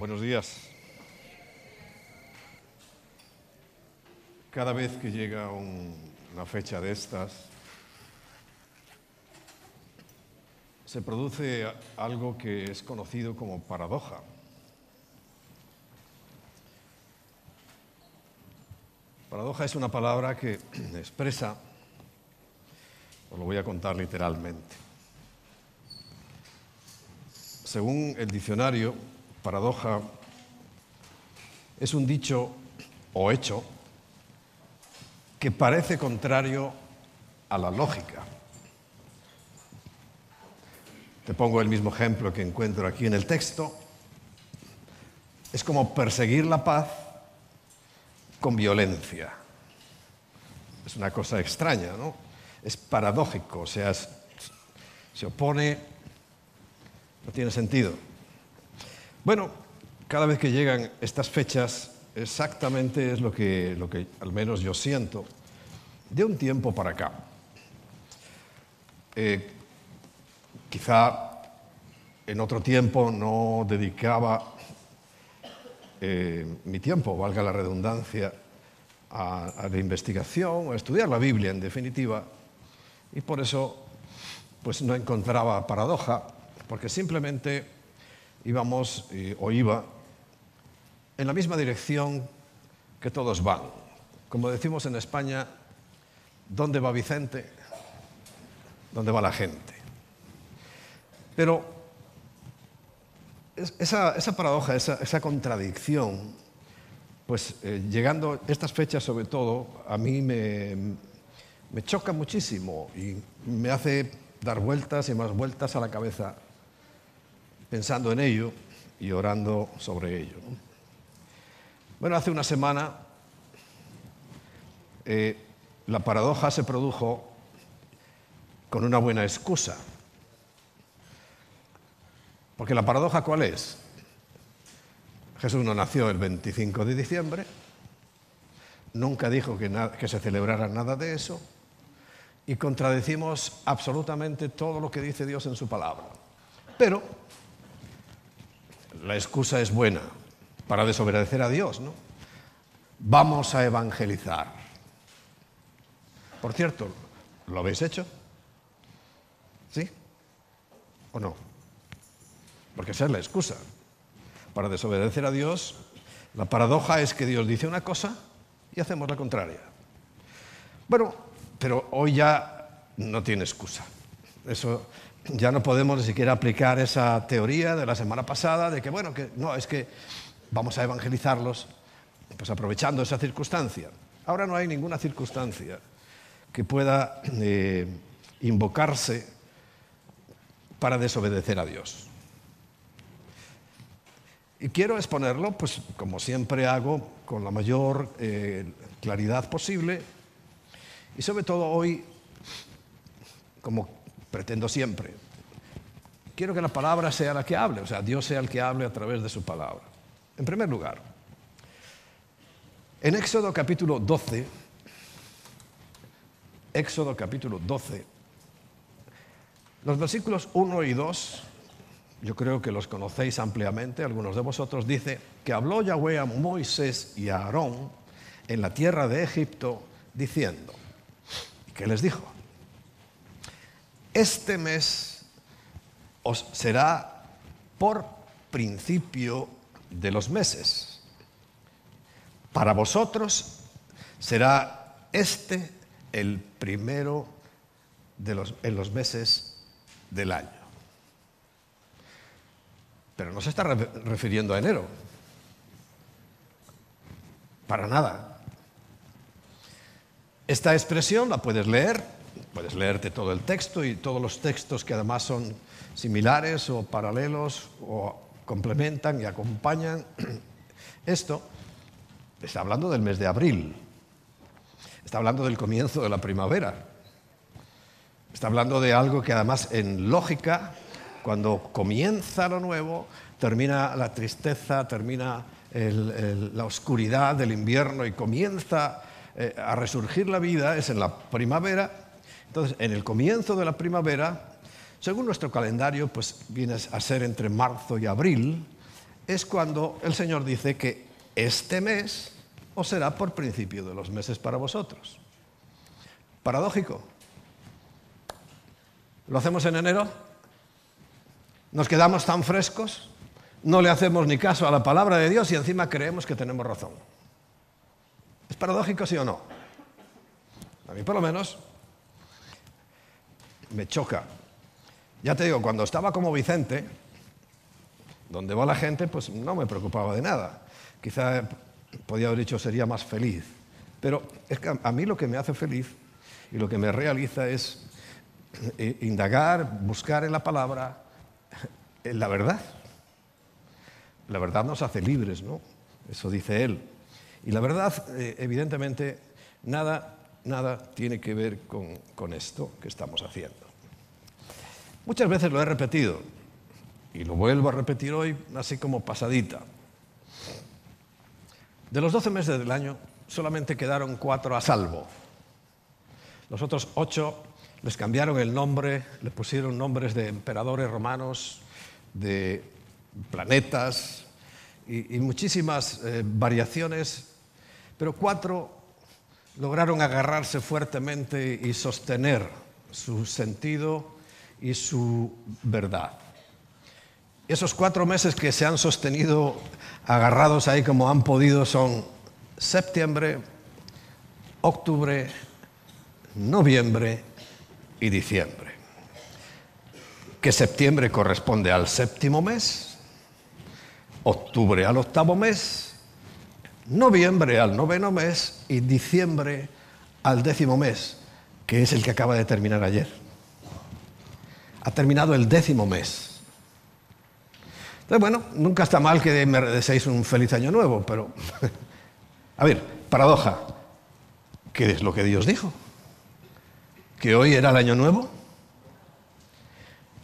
Buenos días. Cada vez que llega un- una fecha de estas, se produce algo que es conocido como paradoja. Paradoja es una palabra que expresa, os lo voy a contar literalmente. Según el diccionario, paradoja es un dicho o hecho que parece contrario a la lógica. Te pongo el mismo ejemplo que encuentro aquí en el texto. Es como perseguir la paz con violencia. Es una cosa extraña, ¿no? Es paradójico, o sea, se opone, no tiene sentido. Bueno, cada vez que llegan estas fechas, exactamente es lo que, lo que al menos yo siento de un tiempo para acá. Eh, quizá en otro tiempo no dedicaba eh, mi tiempo, valga la redundancia, a, a la investigación, a estudiar la Biblia en definitiva, y por eso pues no encontraba paradoja, porque simplemente íbamos eh, o iba en la misma dirección que todos van. Como decimos en España, ¿dónde va Vicente? ¿Dónde va la gente? Pero es- esa, esa paradoja, esa, esa contradicción, pues eh, llegando estas fechas sobre todo, a mí me, me choca muchísimo y me hace dar vueltas y más vueltas a la cabeza pensando en ello y orando sobre ello. ¿no? Bueno, hace una semana eh, la paradoja se produjo con una buena excusa. Porque la paradoja cuál es? Jesús no nació el 25 de diciembre, nunca dijo que, que se celebrara nada de eso, y contradecimos absolutamente todo lo que dice Dios en su palabra. Pero la excusa es buena para desobedecer a Dios, ¿no? Vamos a evangelizar. Por cierto, ¿lo habéis hecho? ¿Sí? ¿O no? Porque esa es la excusa. Para desobedecer a Dios, la paradoja es que Dios dice una cosa y hacemos la contraria. Bueno, pero hoy ya no tiene excusa. Eso ya no podemos ni siquiera aplicar esa teoría de la semana pasada de que, bueno, que no, es que vamos a evangelizarlos, pues aprovechando esa circunstancia. Ahora no hay ninguna circunstancia que pueda eh, invocarse para desobedecer a Dios. Y quiero exponerlo, pues como siempre hago, con la mayor eh, claridad posible y sobre todo hoy, como pretendo siempre, quiero que la palabra sea la que hable, o sea, Dios sea el que hable a través de su palabra. En primer lugar, en Éxodo capítulo 12, Éxodo capítulo 12, los versículos 1 y 2, yo creo que los conocéis ampliamente, algunos de vosotros, dice que habló Yahweh a Moisés y a Aarón en la tierra de Egipto, diciendo, ¿y qué les dijo? Este mes os será por principio de los meses. Para vosotros será este el primero de los, en los meses del año. Pero no se está re- refiriendo a enero. Para nada. Esta expresión la puedes leer, puedes leerte todo el texto y todos los textos que además son similares o paralelos o complementan y acompañan. Esto está hablando del mes de abril, está hablando del comienzo de la primavera, está hablando de algo que además en lógica, cuando comienza lo nuevo, termina la tristeza, termina la oscuridad del invierno y comienza eh, a resurgir la vida, es en la primavera. Entonces, en el comienzo de la primavera, según nuestro calendario, pues viene a ser entre marzo y abril, es cuando el Señor dice que este mes os será por principio de los meses para vosotros. Paradójico. ¿Lo hacemos en enero? ¿Nos quedamos tan frescos? No le hacemos ni caso a la palabra de Dios y encima creemos que tenemos razón. ¿Es paradójico, sí o no? A mí por lo menos me choca. Ya te digo, cuando estaba como Vicente, donde va la gente, pues no me preocupaba de nada. Quizá podía haber dicho sería más feliz. Pero a mí lo que me hace feliz y lo que me realiza es eh, indagar, buscar en la palabra en la verdad. La verdad nos hace libres, ¿no? Eso dice él. Y la verdad, eh, evidentemente, nada, nada tiene que ver con, esto que estamos haciendo. Muchas veces lo he repetido y lo vuelvo a repetir hoy, así como pasadita. De los 12 meses del año, solamente quedaron cuatro a salvo. Los otros ocho les cambiaron el nombre, le pusieron nombres de emperadores romanos, de planetas y, muchísimas eh, variaciones, pero cuatro lograron agarrarse fuertemente y sostener su sentido y su verdad. Esos cuatro meses que se han sostenido agarrados ahí como han podido son septiembre, octubre, noviembre y diciembre. Que septiembre corresponde al séptimo mes, octubre al octavo mes, noviembre al noveno mes y diciembre al décimo mes, que es el que acaba de terminar ayer. Ha terminado el décimo mes. Entonces, bueno, nunca está mal que me deseéis un feliz año nuevo, pero... A ver, paradoja. ¿Qué es lo que Dios dijo? ¿Que hoy era el año nuevo?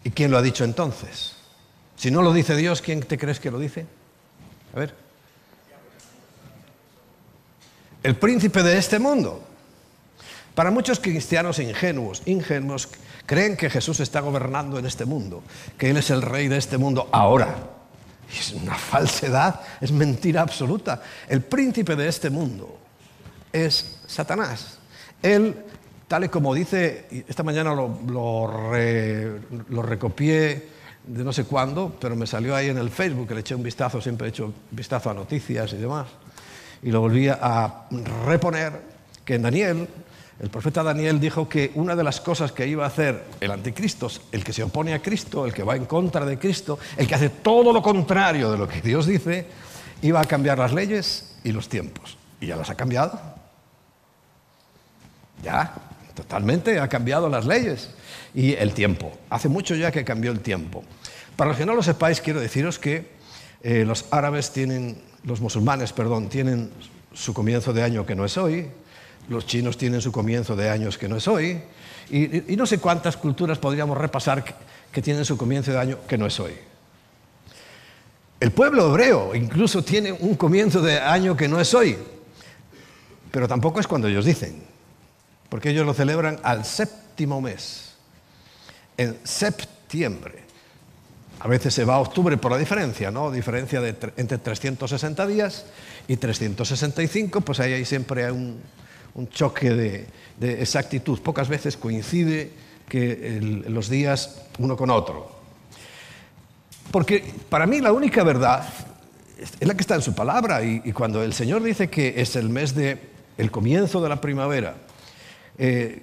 ¿Y quién lo ha dicho entonces? Si no lo dice Dios, ¿quién te crees que lo dice? A ver. El príncipe de este mundo. Para muchos cristianos ingenuos, ingenuos, creen que Jesús está gobernando en este mundo, que Él es el rey de este mundo ahora. Es una falsedad, es mentira absoluta. El príncipe de este mundo es Satanás. Él, tal y como dice, esta mañana lo, recopié de no sé cuándo, pero me salió ahí en el Facebook, le eché un vistazo, siempre he hecho vistazo a noticias y demás, y lo volví a reponer, que en Daniel el profeta Daniel dijo que una de las cosas que iba a hacer el anticristo, el que se opone a Cristo, el que va en contra de Cristo, el que hace todo lo contrario de lo que Dios dice, iba a cambiar las leyes y los tiempos. Y ya las ha cambiado. Ya, totalmente ha cambiado las leyes y el tiempo. Hace mucho ya que cambió el tiempo. Para los que no lo sepáis, quiero deciros que eh, los árabes tienen, los musulmanes, perdón, tienen su comienzo de año que no es hoy, los chinos tienen su comienzo de años que no es hoy, y, no sé cuántas culturas podríamos repasar que, tienen su comienzo de año que no es hoy. El pueblo hebreo incluso tiene un comienzo de año que no es hoy, pero tampoco es cuando ellos dicen, porque ellos lo celebran al séptimo mes, en septiembre. A veces se va a octubre por la diferencia, ¿no? Diferencia de entre 360 días y 365, pues ahí hay siempre un, un choque de, exactitud. Pocas veces coincide que los días uno con otro. Porque para mí la única verdad es la que está en su palabra y, cuando el Señor dice que es el mes de el comienzo de la primavera, eh,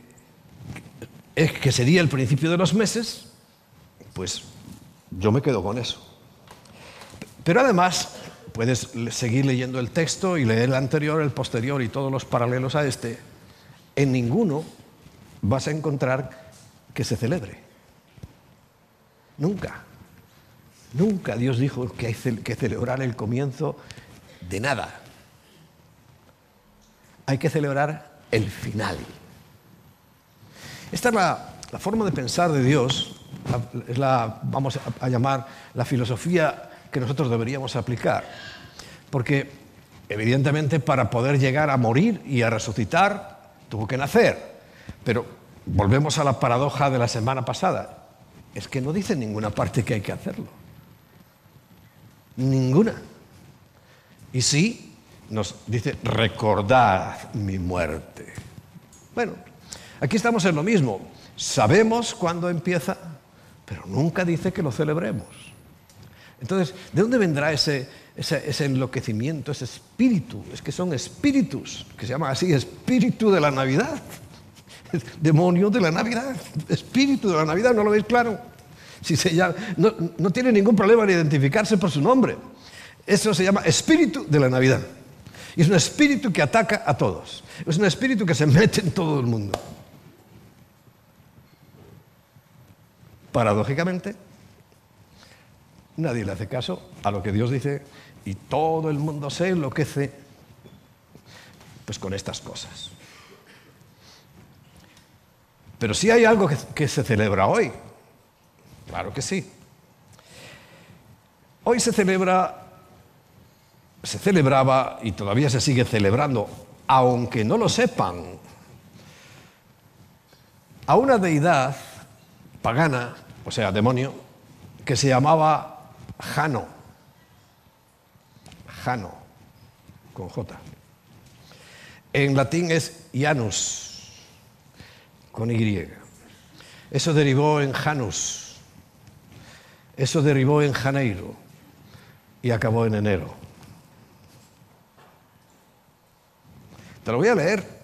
es que sería el principio de los meses, pues yo me quedo con eso. Pero además Puedes seguir leyendo el texto y leer el anterior, el posterior y todos los paralelos a este. En ninguno vas a encontrar que se celebre. Nunca. Nunca Dios dijo que hay que celebrar el comienzo de nada. Hay que celebrar el final. Esta es la, forma de pensar de Dios, es la, vamos a llamar, la filosofía que nosotros deberíamos aplicar. Porque evidentemente para poder llegar a morir y a resucitar tuvo que nacer. Pero volvemos a la paradoja de la semana pasada. Es que no dice en ninguna parte que hay que hacerlo. Ninguna. Y sí, nos dice, recordad mi muerte. Bueno, aquí estamos en lo mismo. Sabemos cuándo empieza, pero nunca dice que lo celebremos. Entonces, ¿de dónde vendrá ese, ese, enloquecimiento, ese espíritu? Es que son espíritus, que se llama así, espíritu de la Navidad. Demonio de la Navidad, espíritu de la Navidad, ¿no lo veis claro? Si se llama, no, no tiene ningún problema en identificarse por su nombre. Eso se llama espíritu de la Navidad. Y es un espíritu que ataca a todos. Es un espíritu que se mete en todo el mundo. Paradójicamente, nadie le hace caso a lo que Dios dice y todo el mundo se enloquece pues con estas cosas. Pero si hay algo que, que se celebra hoy. Claro que sí. Hoy se celebra se celebraba y todavía se sigue celebrando, aunque no lo sepan, a una deidad pagana, o sea, demonio, que se llamaba Jano. Jano, con J. En latín es Janus, con Y. Eso derivó en Janus. Eso derivó en Janeiro y acabó en enero. Te lo voy a leer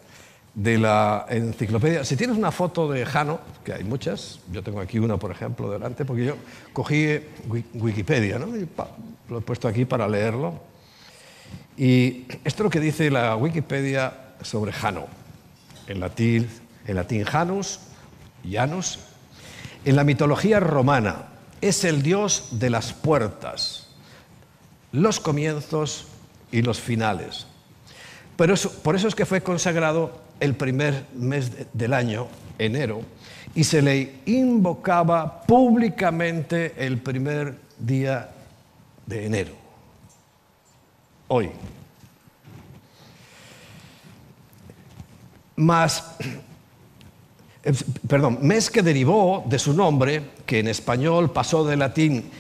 de la enciclopedia. Si tienes una foto de Jano, que hay muchas, yo tengo aquí una, por ejemplo, delante, porque yo cogí Wikipedia, ¿no? lo he puesto aquí para leerlo. Y esto es lo que dice la Wikipedia sobre Jano. En latín, en latín Janus, Janus. En la mitología romana es el dios de las puertas, los comienzos y los finales por eso es que fue consagrado el primer mes del año, enero, y se le invocaba públicamente el primer día de enero, hoy. Más, eh, perdón, mes que derivó de su nombre, que en español pasó de latín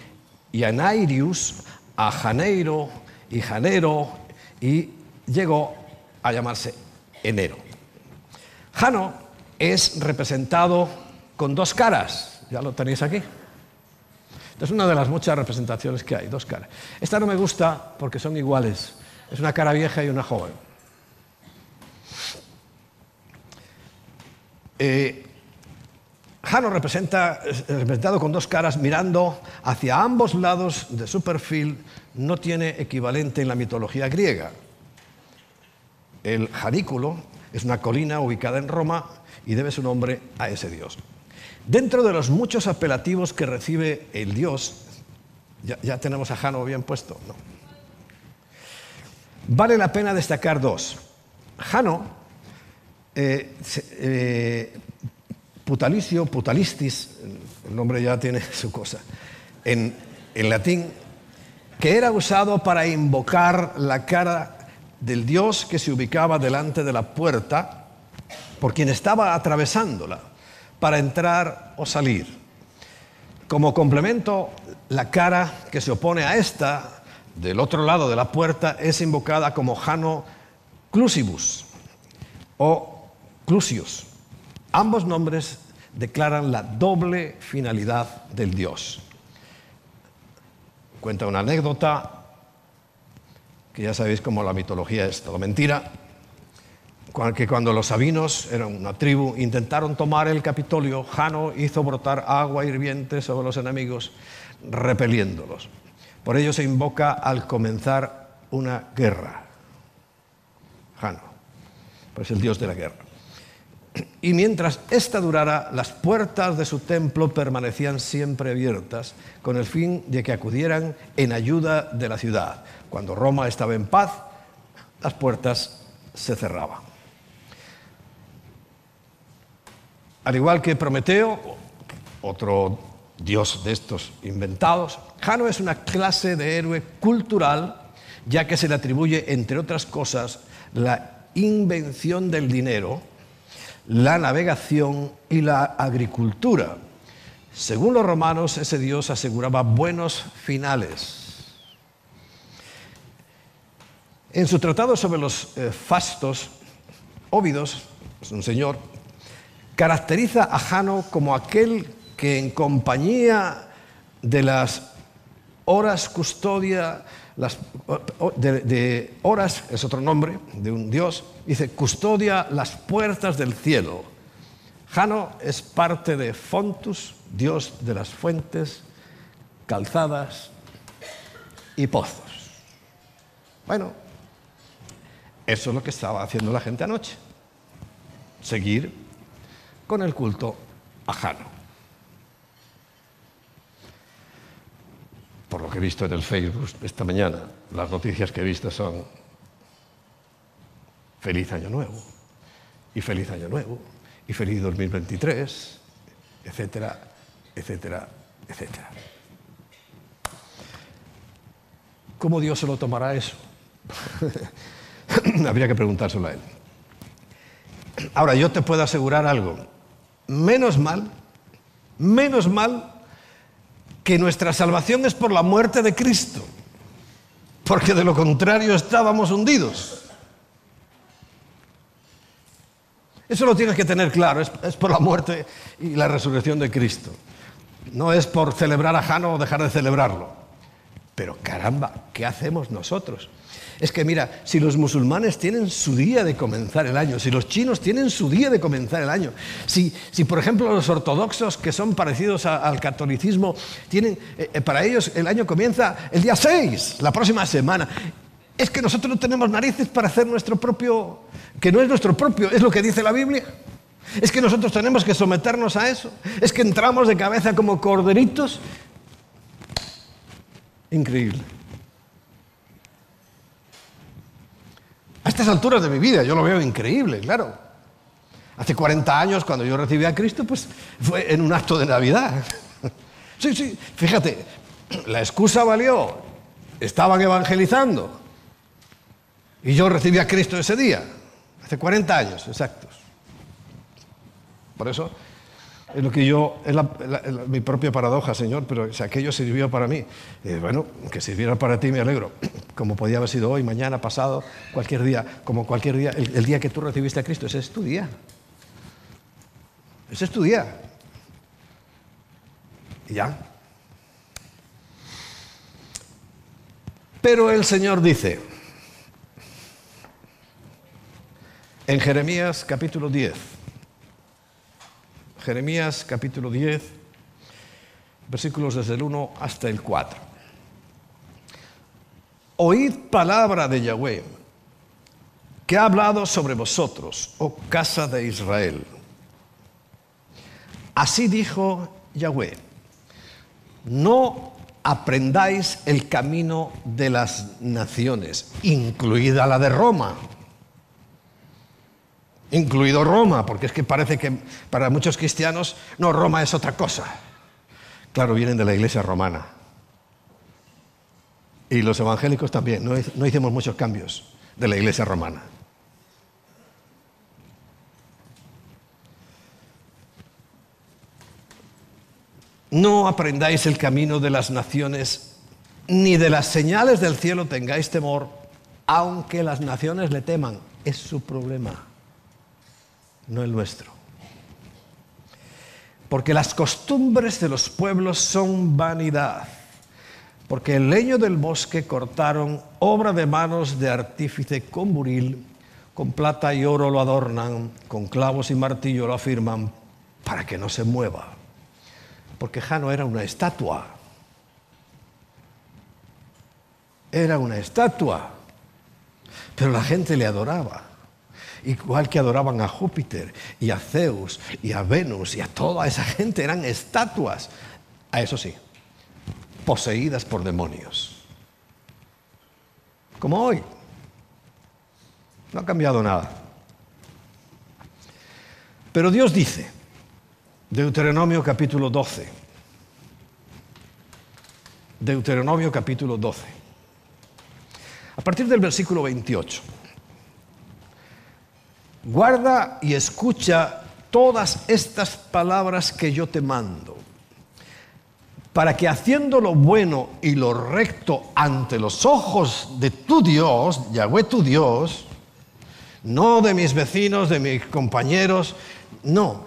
Janairius a Janeiro y Janero y llegó a llamarse enero. Jano es representado con dos caras, ya lo tenéis aquí. Es una de las muchas representaciones que hay, dos caras. Esta no me gusta porque son iguales. Es una cara vieja y una joven. Eh, Jano representa, representado con dos caras mirando hacia ambos lados de su perfil, no tiene equivalente en la mitología griega. El Janículo es una colina ubicada en Roma y debe su nombre a ese dios. Dentro de los muchos apelativos que recibe el dios, ya, tenemos a Jano bien puesto, ¿no? Vale la pena destacar dos. Jano, eh, eh, putalicio, putalistis, el nombre ya tiene su cosa, en, en latín, que era usado para invocar la cara del Dios que se ubicaba delante de la puerta por quien estaba atravesándola para entrar o salir. Como complemento, la cara que se opone a esta, del otro lado de la puerta, es invocada como Jano Clusibus o Clusius. Ambos nombres declaran la doble finalidad del Dios. Cuenta una anécdota ya sabéis cómo la mitología es todo mentira, que cuando los sabinos, eran una tribu, intentaron tomar el Capitolio, Jano hizo brotar agua hirviente sobre los enemigos, repeliéndolos. Por ello se invoca al comenzar una guerra. Jano, pues el dios de la guerra. Y mientras esta durara, las puertas de su templo permanecían siempre abiertas, con el fin de que acudieran en ayuda de la ciudad. Cuando Roma estaba en paz, las puertas se cerraban. Al igual que Prometeo, otro dios de estos inventados, Jano es una clase de héroe cultural, ya que se le atribuye, entre otras cosas, la invención del dinero, la navegación y la agricultura. Según los romanos, ese dios aseguraba buenos finales En su tratado sobre los eh, fastos, Óvidos, es un señor, caracteriza a Jano como aquel que en compañía de las horas custodia, las, de, horas es otro nombre de un dios, dice custodia las puertas del cielo. Jano es parte de Fontus, dios de las fuentes, calzadas y pozos. Bueno, eso es lo que estaba haciendo la gente anoche. Seguir con el culto a Jano. por lo que he visto en el Facebook esta mañana, las noticias que he visto son feliz año nuevo, y feliz año nuevo, y feliz 2023, etcétera, etcétera, etcétera. ¿Cómo Dios se lo tomará eso? Habría que preguntárselo a Él. Ahora, yo te puedo asegurar algo. Menos mal, menos mal que nuestra salvación es por la muerte de Cristo, porque de lo contrario estábamos hundidos. Eso lo tienes que tener claro, es, por la muerte y la resurrección de Cristo. No es por celebrar a Jano o dejar de celebrarlo. Pero caramba, ¿qué hacemos nosotros? Es que mira, si los musulmanes tienen su día de comenzar el año, si los chinos tienen su día de comenzar el año, si, si por ejemplo los ortodoxos que son parecidos al catolicismo, tienen, eh, eh, para ellos el año comienza el día 6, la próxima semana. Es que nosotros no tenemos narices para hacer nuestro propio, que no es nuestro propio, es lo que dice la Biblia. Es que nosotros tenemos que someternos a eso. Es que entramos de cabeza como corderitos. Increíble. A estas alturas de mi vida yo lo veo increíble, claro. Hace 40 años, cuando yo recibí a Cristo, pues fue en un acto de Navidad. Sí, sí, fíjate, la excusa valió. Estaban evangelizando. Y yo recibí a Cristo ese día, hace 40 años exactos. Por eso es lo que yo, es mi propia paradoja, Señor, pero si aquello sirvió para mí, eh, bueno, que sirviera para ti me alegro, como podía haber sido hoy, mañana, pasado, cualquier día, como cualquier día, el, día que tú recibiste a Cristo, ese es tu día. Ese es tu día. Y ya. Pero el Señor dice, en Jeremías capítulo 10, Jeremías capítulo 10, versículos desde el 1 hasta el 4. Oíd palabra de Yahweh, que ha hablado sobre vosotros, oh casa de Israel. Así dijo Yahweh, no aprendáis el camino de las naciones, incluida la de Roma incluido Roma, porque es que parece que para muchos cristianos, no, Roma es otra cosa. Claro, vienen de la iglesia romana. Y los evangélicos también, no, no hicimos muchos cambios de la iglesia romana. No aprendáis el camino de las naciones, ni de las señales del cielo tengáis temor, aunque las naciones le teman. Es su problema no el nuestro. Porque las costumbres de los pueblos son vanidad. Porque el leño del bosque cortaron, obra de manos de artífice con buril, con plata y oro lo adornan, con clavos y martillo lo afirman, para que no se mueva. Porque Jano era una estatua. Era una estatua. Pero la gente le adoraba igual que adoraban a Júpiter y a Zeus y a Venus y a toda esa gente, eran estatuas, a eso sí, poseídas por demonios. Como hoy. No ha cambiado nada. Pero Dios dice, Deuteronomio capítulo 12, Deuteronomio capítulo 12, a partir del versículo 28. Guarda y escucha todas estas palabras que yo te mando, para que haciendo lo bueno y lo recto ante los ojos de tu Dios, Yahweh tu Dios, no de mis vecinos, de mis compañeros, no,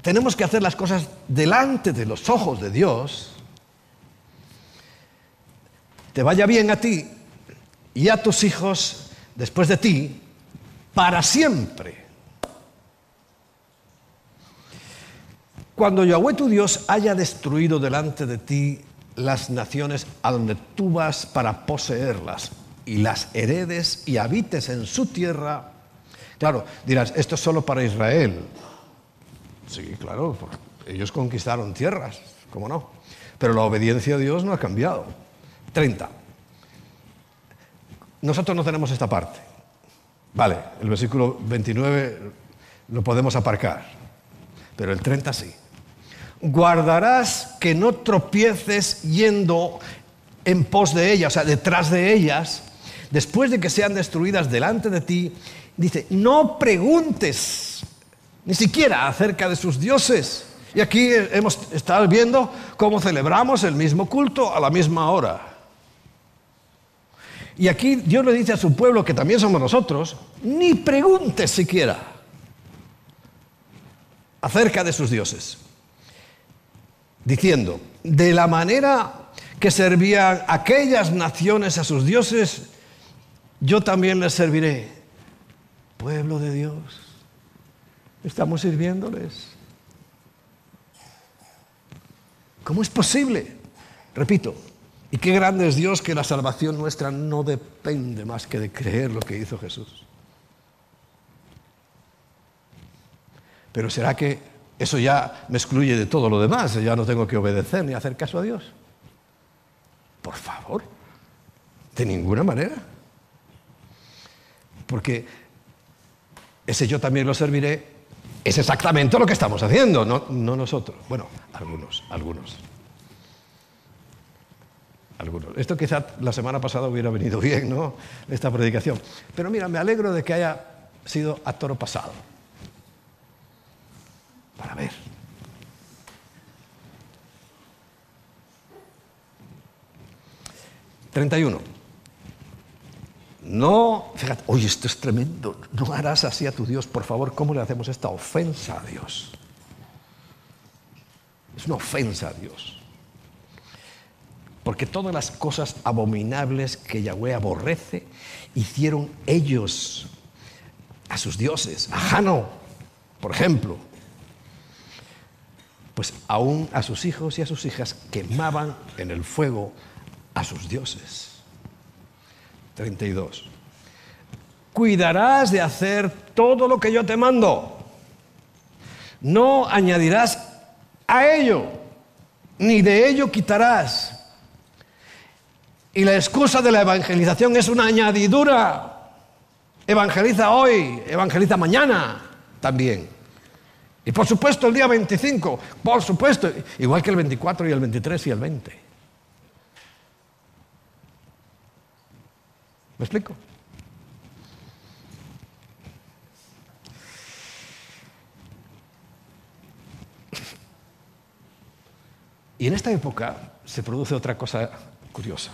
tenemos que hacer las cosas delante de los ojos de Dios, te vaya bien a ti y a tus hijos después de ti para siempre. Cuando Yahweh tu Dios haya destruido delante de ti las naciones a donde tú vas para poseerlas y las heredes y habites en su tierra, claro, dirás, esto es solo para Israel. Sí, claro, ellos conquistaron tierras, ¿cómo no? Pero la obediencia a Dios no ha cambiado. 30. Nosotros no tenemos esta parte. Vale, el versículo 29 lo podemos aparcar, pero el 30 sí. Guardarás que no tropieces yendo en pos de ellas, o sea, detrás de ellas, después de que sean destruidas delante de ti. Dice, no preguntes ni siquiera acerca de sus dioses. Y aquí hemos estado viendo cómo celebramos el mismo culto a la misma hora. Y aquí Dios le dice a su pueblo, que también somos nosotros, ni preguntes siquiera acerca de sus dioses. Diciendo, de la manera que servían aquellas naciones a sus dioses, yo también les serviré. Pueblo de Dios, estamos sirviéndoles. ¿Cómo es posible? Repito, y qué grande es Dios que la salvación nuestra no depende más que de creer lo que hizo Jesús. Pero ¿será que eso ya me excluye de todo lo demás? Ya no tengo que obedecer ni hacer caso a Dios. Por favor, de ninguna manera. Porque ese yo también lo serviré es exactamente lo que estamos haciendo, no, no nosotros. Bueno, algunos, algunos. Esto quizá la semana pasada hubiera venido bien, ¿no? Esta predicación. Pero mira, me alegro de que haya sido a toro pasado. Para ver. Treinta y uno. No, fíjate, oye, esto es tremendo. No harás así a tu Dios, por favor. ¿Cómo le hacemos esta ofensa a Dios? Es una ofensa a Dios. Porque todas las cosas abominables que Yahweh aborrece, hicieron ellos a sus dioses. A Jano, por ejemplo. Pues aún a sus hijos y a sus hijas quemaban en el fuego a sus dioses. 32. Cuidarás de hacer todo lo que yo te mando. No añadirás a ello, ni de ello quitarás y la excusa de la evangelización es una añadidura. Evangeliza hoy, evangeliza mañana también. Y por supuesto el día 25, por supuesto, igual que el 24 y el 23 y el 20. ¿Me explico? Y en esta época se produce otra cosa curiosa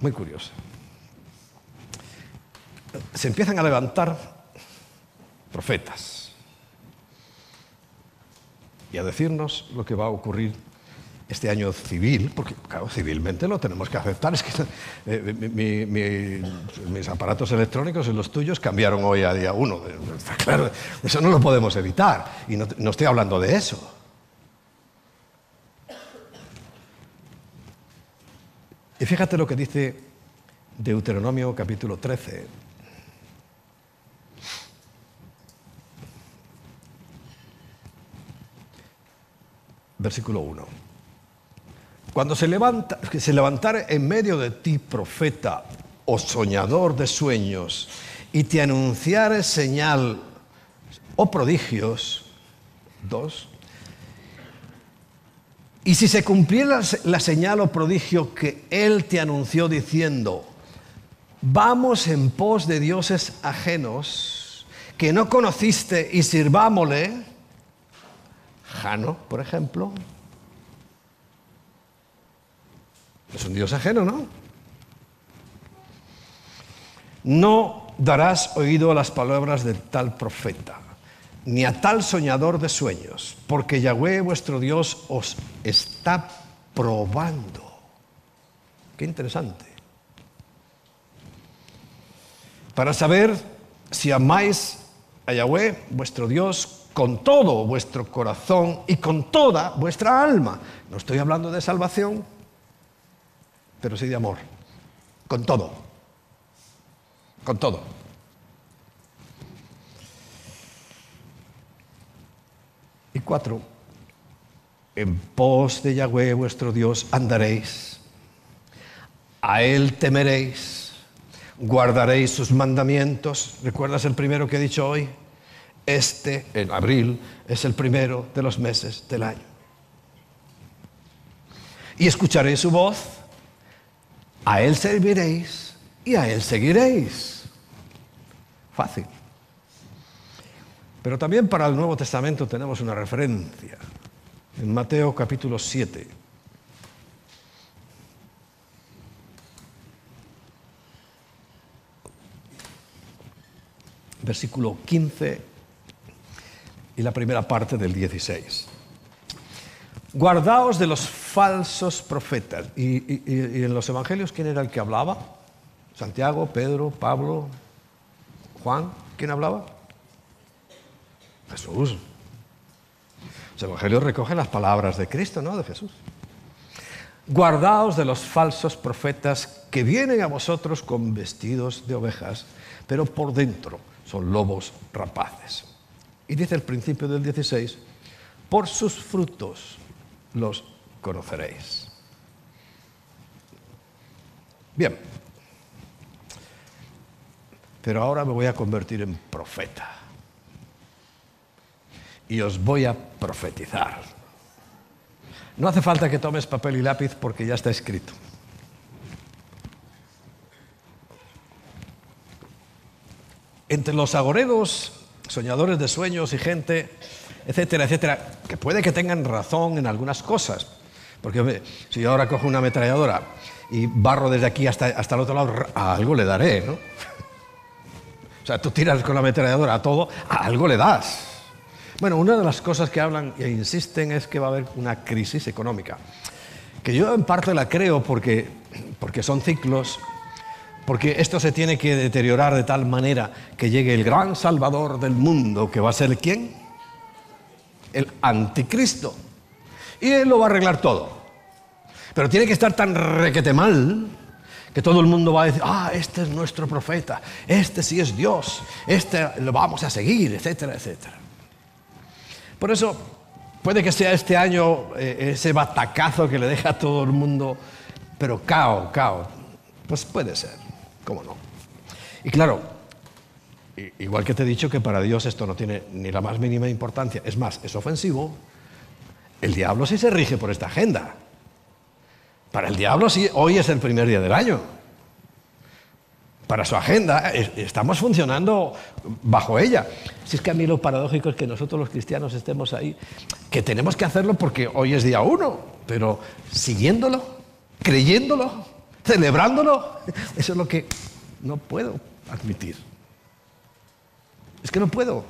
muy curiosa. Se empiezan a levantar profetas y a decirnos lo que va a ocurrir este año civil, porque claro, civilmente lo tenemos que aceptar. Es que eh, mis aparatos electrónicos y los tuyos cambiaron hoy a día uno. Claro, eso no lo podemos evitar. Y no estoy hablando de eso. Y fíjate lo que dice Deuteronomio capítulo 13. Versículo 1. Cuando se, levanta, se levantare en medio de ti profeta o soñador de sueños y te anunciare señal o prodigios, dos, y si se cumpliera la señal o prodigio que Él te anunció diciendo, vamos en pos de dioses ajenos que no conociste y sirvámosle, Jano, por ejemplo, Es un Dios ajeno, ¿no? No darás oído a las palabras de tal profeta, ni a tal soñador de sueños, porque Yahweh vuestro Dios os está probando. Qué interesante. Para saber si amáis a Yahweh vuestro Dios con todo vuestro corazón y con toda vuestra alma. No estoy hablando de salvación, pero sí de amor. Con todo. Con todo. Y en pos de Yahweh vuestro Dios andaréis, a Él temeréis, guardaréis sus mandamientos. ¿Recuerdas el primero que he dicho hoy? Este, en abril, es el primero de los meses del año. Y escucharéis su voz, a Él serviréis y a Él seguiréis. Fácil. Pero también para el Nuevo Testamento tenemos una referencia. En Mateo capítulo 7. Versículo 15 y la primera parte del 16. Guardaos de los falsos profetas. ¿Y, y en los evangelios quién era el que hablaba? Santiago, Pedro, Pablo, Juan. ¿Quién hablaba? Jesús. El Evangelio recoge las palabras de Cristo, ¿no? De Jesús. Guardaos de los falsos profetas que vienen a vosotros con vestidos de ovejas, pero por dentro son lobos rapaces. Y dice el principio del 16, por sus frutos los conoceréis. Bien, pero ahora me voy a convertir en profeta y os voy a profetizar. No hace falta que tomes papel y lápiz porque ya está escrito. Entre los agoreros, soñadores de sueños y gente, etcétera, etcétera, que puede que tengan razón en algunas cosas. Porque si yo ahora cojo una ametralladora y barro desde aquí hasta, hasta el otro lado, a algo le daré, ¿no? O sea, tú tiras con la ametralladora a todo, a algo le das. Bueno, una de las cosas que hablan e insisten es que va a haber una crisis económica, que yo en parte la creo porque, porque son ciclos, porque esto se tiene que deteriorar de tal manera que llegue el gran salvador del mundo, que va a ser quién? El anticristo. Y él lo va a arreglar todo. Pero tiene que estar tan requete mal que todo el mundo va a decir, ah, este es nuestro profeta, este sí es Dios, este lo vamos a seguir, etcétera, etcétera. Por eso puede que sea este año eh, ese batacazo que le deja a todo el mundo, pero cao, cao. Pues puede ser, cómo no. Y claro, igual que te he dicho que para Dios esto no tiene ni la más mínima importancia, es más, es ofensivo, el diablo sí se rige por esta agenda. Para el diablo sí, hoy es el primer día del año para su agenda, estamos funcionando bajo ella. Si es que a mí lo paradójico es que nosotros los cristianos estemos ahí, que tenemos que hacerlo porque hoy es día uno, pero siguiéndolo, creyéndolo, celebrándolo, eso es lo que no puedo admitir. Es que no puedo.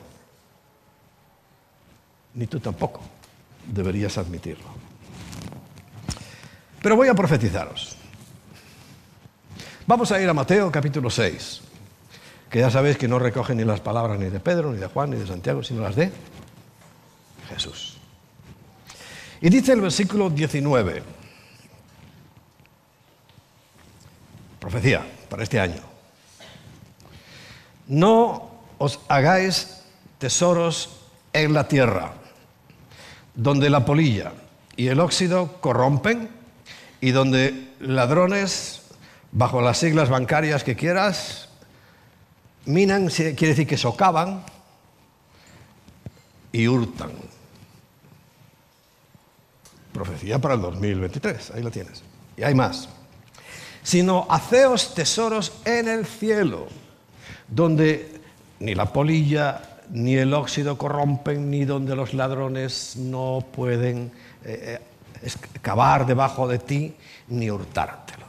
Ni tú tampoco deberías admitirlo. Pero voy a profetizaros. Vamos a ir a Mateo capítulo 6, que ya sabéis que no recoge ni las palabras ni de Pedro, ni de Juan, ni de Santiago, sino las de Jesús. Y dice el versículo 19, profecía para este año, no os hagáis tesoros en la tierra, donde la polilla y el óxido corrompen y donde ladrones bajo las siglas bancarias que quieras, minan quiere decir que socavan y hurtan. Profecía para el 2023, ahí lo tienes. Y hay más. Sino haceos tesoros en el cielo, donde ni la polilla ni el óxido corrompen, ni donde los ladrones no pueden eh, eh, cavar debajo de ti ni hurtártelo.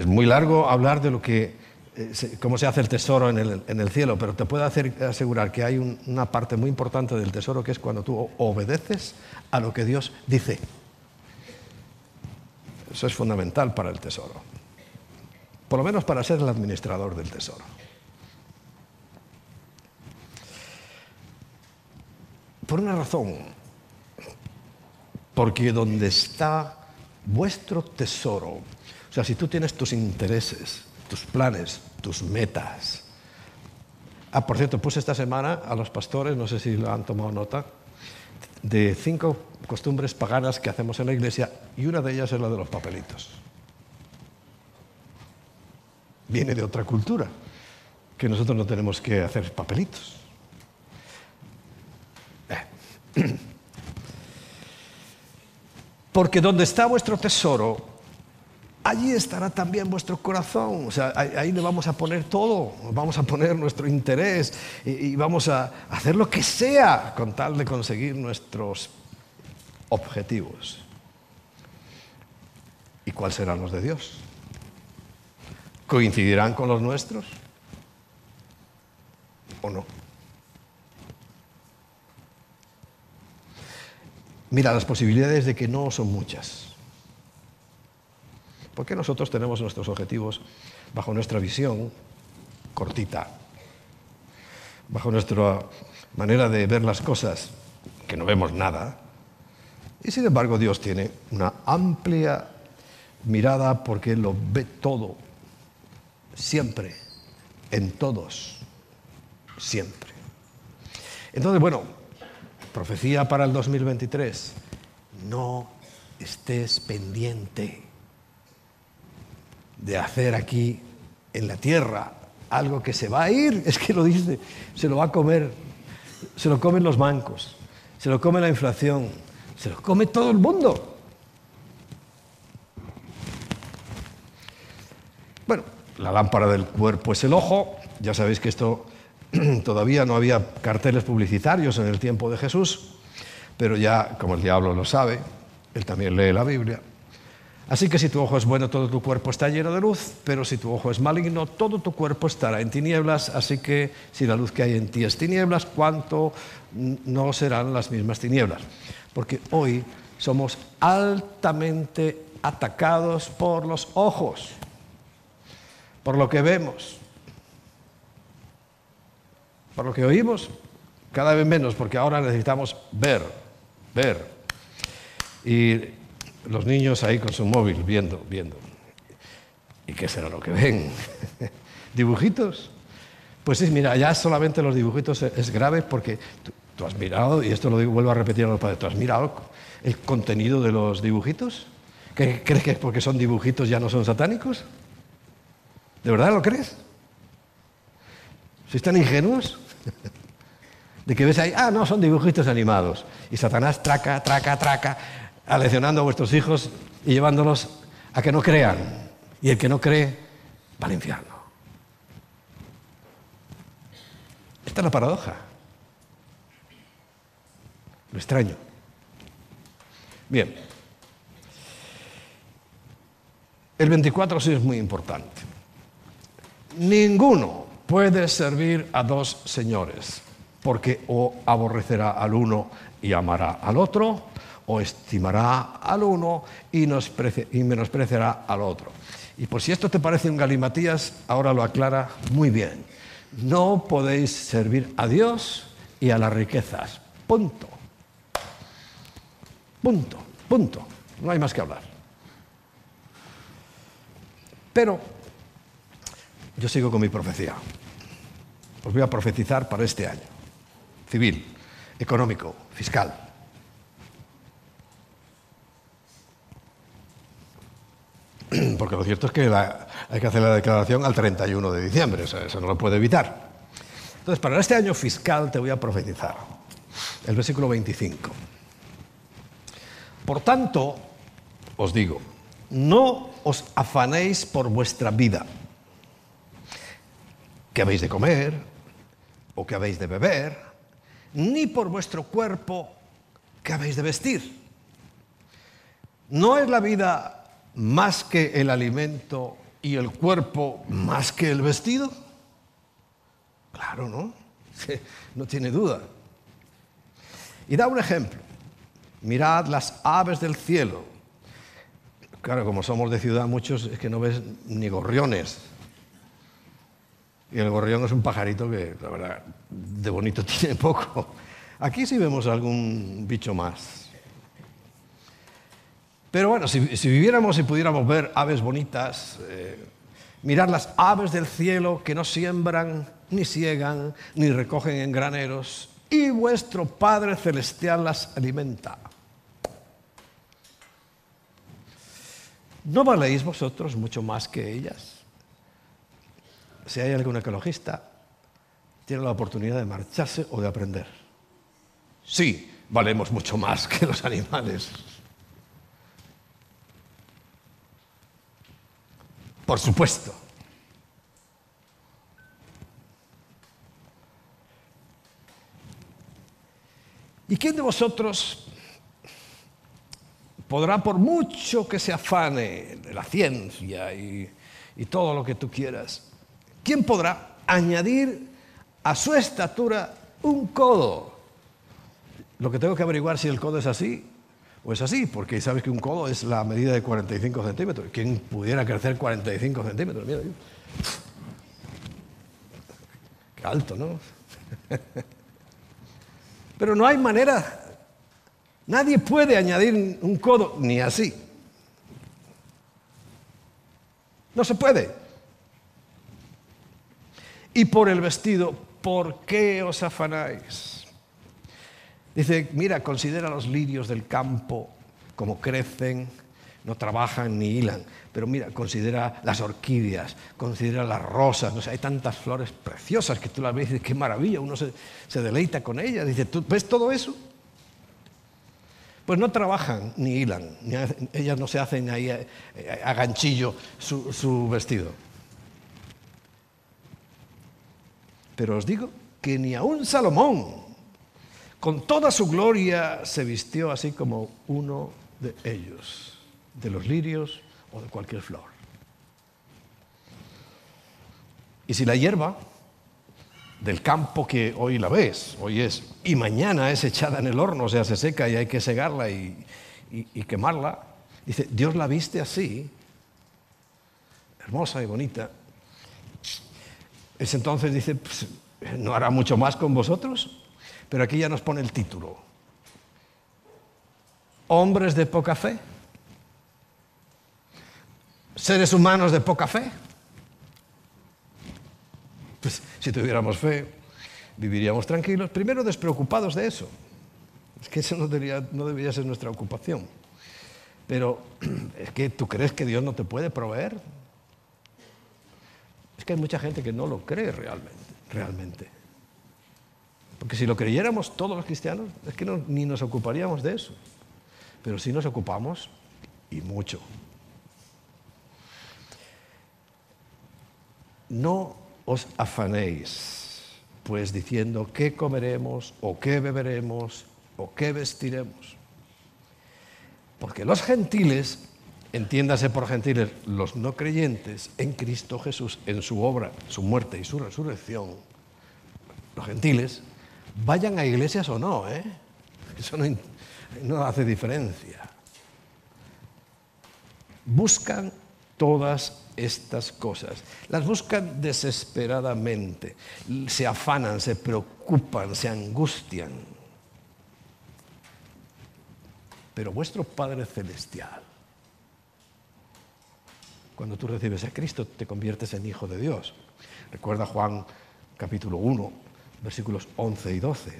Es muy largo hablar de lo que, eh, cómo se hace el tesoro en el, cielo, pero te puedo asegurar que hay una parte muy importante del tesoro que es cuando tú obedeces a lo que Dios dice. Eso es fundamental para el tesoro. Por lo menos para ser el administrador del tesoro. Por una razón. Porque donde está vuestro tesoro, o sea, si tú tienes tus intereses, tus planes, tus metas. Ah, por cierto, puse esta semana a los pastores, no sé si lo han tomado nota, de cinco costumbres paganas que hacemos en la iglesia y una de ellas es la de los papelitos. Viene de otra cultura, que nosotros no tenemos que hacer papelitos. Eh. Porque donde está vuestro tesoro, allí estará también vuestro corazón. O sea, ahí, le vamos a poner todo, vamos a poner nuestro interés y, vamos a hacer lo que sea con tal de conseguir nuestros objetivos. ¿Y cuáles serán los de Dios? ¿Coincidirán con los nuestros? ¿O no? Mira, las posibilidades de que no son muchas. Porque nosotros tenemos nuestros objetivos bajo nuestra visión cortita, bajo nuestra manera de ver las cosas, que no vemos nada. Y sin embargo Dios tiene una amplia mirada porque lo ve todo, siempre, en todos, siempre. Entonces, bueno, profecía para el 2023, no estés pendiente de hacer aquí en la tierra algo que se va a ir, es que lo dice, se lo va a comer, se lo comen los bancos, se lo come la inflación, se lo come todo el mundo. Bueno, la lámpara del cuerpo es el ojo, ya sabéis que esto todavía no había carteles publicitarios en el tiempo de Jesús, pero ya, como el diablo lo sabe, él también lee la Biblia, Así que si tu ojo es bueno, todo tu cuerpo está lleno de luz, pero si tu ojo es maligno, todo tu cuerpo estará en tinieblas. Así que si la luz que hay en ti es tinieblas, ¿cuánto no serán las mismas tinieblas? Porque hoy somos altamente atacados por los ojos, por lo que vemos, por lo que oímos, cada vez menos, porque ahora necesitamos ver, ver. Y los niños ahí con su móvil, viendo, viendo. ¿Y qué será lo que ven? ¿Dibujitos? Pues sí, mira, ya solamente los dibujitos es grave porque tú, has mirado, y esto lo vuelvo a repetir a los padres, ¿tú has mirado el contenido de los dibujitos? ¿Crees que porque son dibujitos ya no son satánicos? ¿De verdad lo crees? ¿Sois tan ingenuos? De que ves ahí, ah, no, son dibujitos animados. Y Satanás traca, traca, traca aleccionando a vuestros hijos y llevándolos a que no crean. Y el que no cree va al infierno. Esta es la paradoja. Lo extraño. Bien. El 24 sí es muy importante. Ninguno puede servir a dos señores, porque o aborrecerá al uno y amará al otro, o estimará al uno y, menospreciará al otro. Y por si esto te parece un galimatías, ahora lo aclara muy bien. No podéis servir a Dios y a las riquezas. Punto. Punto. Punto. No hay más que hablar. Pero yo sigo con mi profecía. Os voy a profetizar para este año. Civil, económico, fiscal. porque lo cierto es que hay que hacer la declaración al 31 de diciembre, eso, no lo puede evitar. Entonces, para este año fiscal te voy a profetizar el versículo 25. Por tanto, os digo, no os afanéis por vuestra vida, que habéis de comer o que habéis de beber, ni por vuestro cuerpo, qué habéis de vestir? ¿No es la vida más que el alimento y el cuerpo más que el vestido? Claro, ¿no? No tiene duda. Y da un ejemplo. Mirad las aves del cielo. Claro, como somos de ciudad, muchos es que no ves ni gorriones. Y el gorrión es un pajarito que, la verdad, de bonito tiene poco. Aquí sí vemos algún bicho más. Pero bueno, si, viviéramos y pudiéramos ver aves bonitas, eh, mirar las aves del cielo que no siembran, ni ciegan, ni recogen en graneros, y vuestro Padre Celestial las alimenta. ¿No valéis vosotros mucho más que ellas? Si hay algún ecologista, tiene la oportunidad de marcharse o de aprender. Sí, valemos mucho más que los animales. Por supuesto. ¿Y quién de vosotros podrá, por mucho que se afane de la ciencia y, y todo lo que tú quieras, quién podrá añadir a su estatura un codo? Lo que tengo que averiguar si el codo es así o es así, porque sabes que un codo es la medida de 45 centímetros. ¿Quién pudiera crecer 45 centímetros? Mira, qué alto, ¿no? Pero no hay manera. Nadie puede añadir un codo ni así. No se puede. Y por el vestido, ¿por qué os afanáis? Dice, mira, considera los lirios del campo, como crecen, no trabajan ni hilan. Pero mira, considera las orquídeas, considera las rosas. No sé, hay tantas flores preciosas que tú las ves y dices, qué maravilla, uno se, deleita con ellas. Dice, ¿tú ves todo eso? Pues no trabajan ni hilan, ellas no se hacen ahí a, a ganchillo su, su vestido. Pero os digo que ni a un Salomón, con toda su gloria se vistió así como uno de ellos, de los lirios o de cualquier flor. Y si la hierba del campo que hoy la ves, hoy es, y mañana es echada en el horno, o sea, se seca y hay que segarla y, quemarla, dice, Dios la viste así, hermosa y bonita. Es entonces dice, pues, ¿no hará mucho más con vosotros? Pero aquí ya nos pone el título. Hombres de poca fe. Seres humanos de poca fe. Pues si tuviéramos fe, viviríamos tranquilos, primero despreocupados de eso. Es que eso no debería, no debería ser nuestra ocupación. Pero es que tú crees que Dios no te puede proveer. Es que hay mucha gente que no lo cree realmente. realmente. Porque si lo creyéramos todos los cristianos, es que ni nos ocuparíamos de eso. Pero sí nos ocupamos y mucho. No os afanéis, pues diciendo qué comeremos o qué beberemos o qué vestiremos. Porque los gentiles, entiéndase por gentiles los no creyentes en Cristo Jesús, en su obra, su muerte y su resurrección, los gentiles vayan a iglesias o no, ¿eh? eso no, hace diferencia. Buscan todas estas cosas. Las buscan desesperadamente, se afanan, se preocupan, se angustian. Pero vuestro Padre Celestial, cuando tú recibes a Cristo, te conviertes en hijo de Dios. Recuerda Juan capítulo 1, versículos 11 y 12,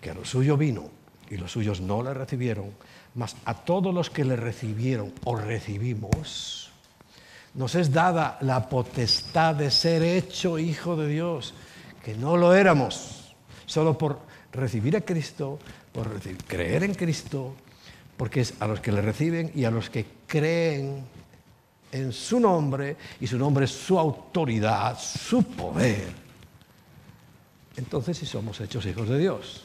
que a lo suyo vino y los suyos no le recibieron, mas a todos los que le recibieron o recibimos, nos es dada la potestad de ser hecho hijo de Dios, que no lo éramos, solo por recibir a Cristo, por creer en Cristo, porque es a los que le reciben y a los que creen en su nombre, y su nombre es su autoridad, su poder entonces si somos hechos hijos de Dios.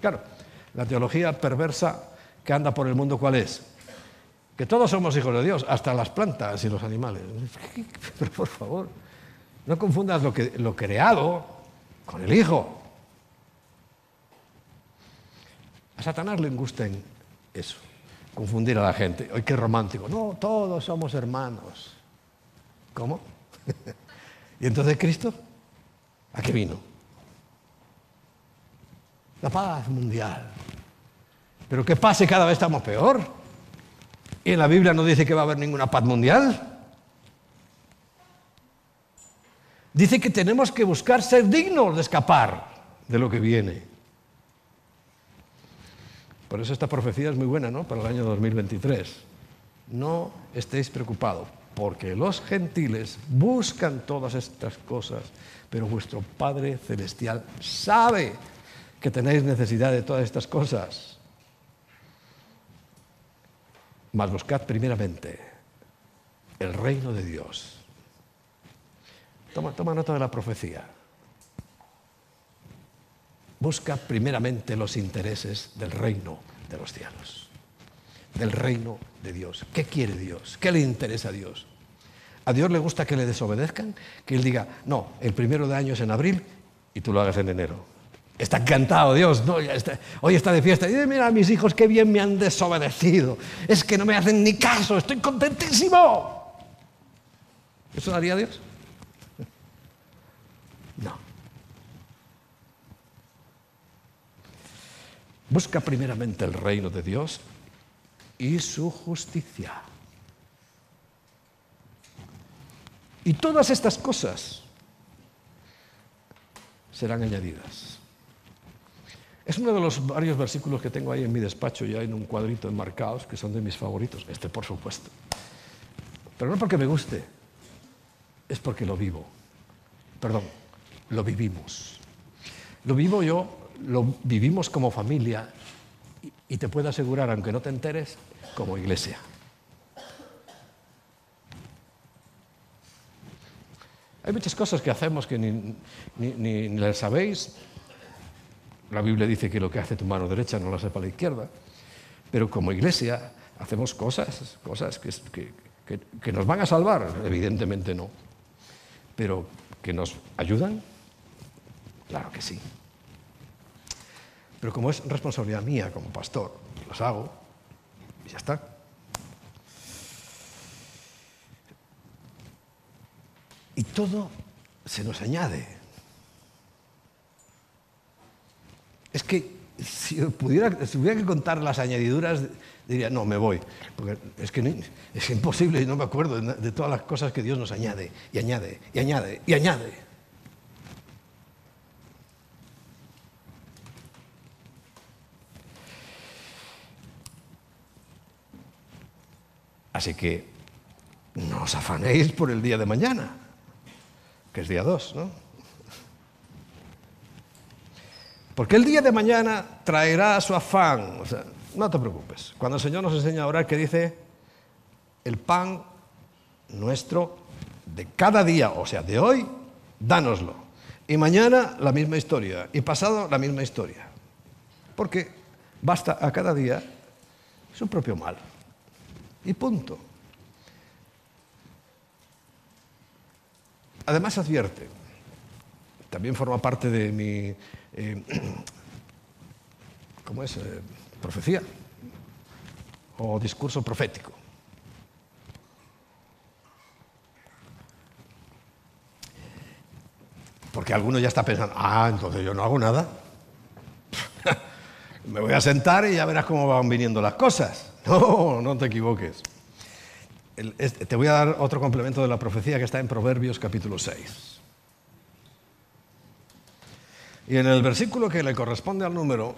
Claro, La teología perversa que anda por el mundo, ¿cuál es? Que todos somos hijos de Dios, hasta las plantas y los animales. Pero por favor, no confundas lo creado con el Hijo. A Satanás le gusta eso, confundir a la gente. ¡Ay, qué romántico! No, todos somos hermanos. ¿Cómo? ¿Y entonces Cristo? ¿A qué vino? La paz mundial. Pero ¿qué pasa y cada vez estamos peor? ¿Y en la Biblia no dice que va a haber ninguna paz mundial? Dice que tenemos que buscar ser dignos de escapar de lo que viene. Por eso esta profecía es muy buena, ¿no? Para el año 2023. No estéis preocupados, porque los gentiles buscan todas estas cosas, pero vuestro Padre Celestial sabe que tenéis necesidad de todas estas cosas. Mas buscad primeramente el reino de Dios. Toma, nota de la profecía. Busca primeramente los intereses del reino de los cielos, del reino de Dios. ¿Qué quiere Dios? ¿Qué le interesa a Dios? ¿A Dios le gusta que le desobedezcan? Que Él diga, no, el primero de año es en abril y tú lo hagas en enero. Está encantado Dios, hoy está de fiesta. Y dice, mira, mis hijos qué bien me han desobedecido. Es que no me hacen ni caso, estoy contentísimo. ¿Eso haría Dios? No. Busca primeramente el reino de Dios y su justicia. Y todas estas cosas serán añadidas. Es uno de los varios versículos que tengo ahí en mi despacho, ya en un cuadrito enmarcados, que son de mis favoritos. Este, por supuesto. Pero no porque me guste, es porque lo vivo. Perdón, lo vivimos. Lo vivo yo lo vivimos como familia y te puedo asegurar, aunque no te enteres, como iglesia. Hay muchas cosas que hacemos que ni, ni, las sabéis. La Biblia dice que lo que hace tu mano derecha no lo sepa la izquierda. Pero como iglesia hacemos cosas, cosas que, que nos van a salvar, evidentemente no. Pero que nos ayudan, claro que sí. Pero como es responsabilidad mía como pastor, las hago y ya está. Y todo se nos añade. Es que si tuviera que contar las añadiduras, diría, no, me voy. Porque es que es imposible y no me acuerdo de todas las cosas que Dios nos añade, y añade, y añade, y añade. Así que no os afanéis por el día de mañana, que es día 2, ¿no? Porque el día de mañana traerá su afán. O sea, no te preocupes. Cuando el Señor nos enseña a orar, que dice, el pan nuestro de cada día, o sea, de hoy, dánoslo. Y mañana la misma historia. Y pasado la misma historia. Porque basta a cada día su propio mal. Y punto. Además advierte, también forma parte de mi, eh, ¿cómo es? Eh, profecía o discurso profético. Porque alguno ya está pensando, ah, entonces yo no hago nada. Me voy a sentar y ya verás cómo van viniendo las cosas. No, no te equivoques. te voy a dar otro complemento de la profecía que está en Proverbios capítulo 6. Y en el versículo que le corresponde al número,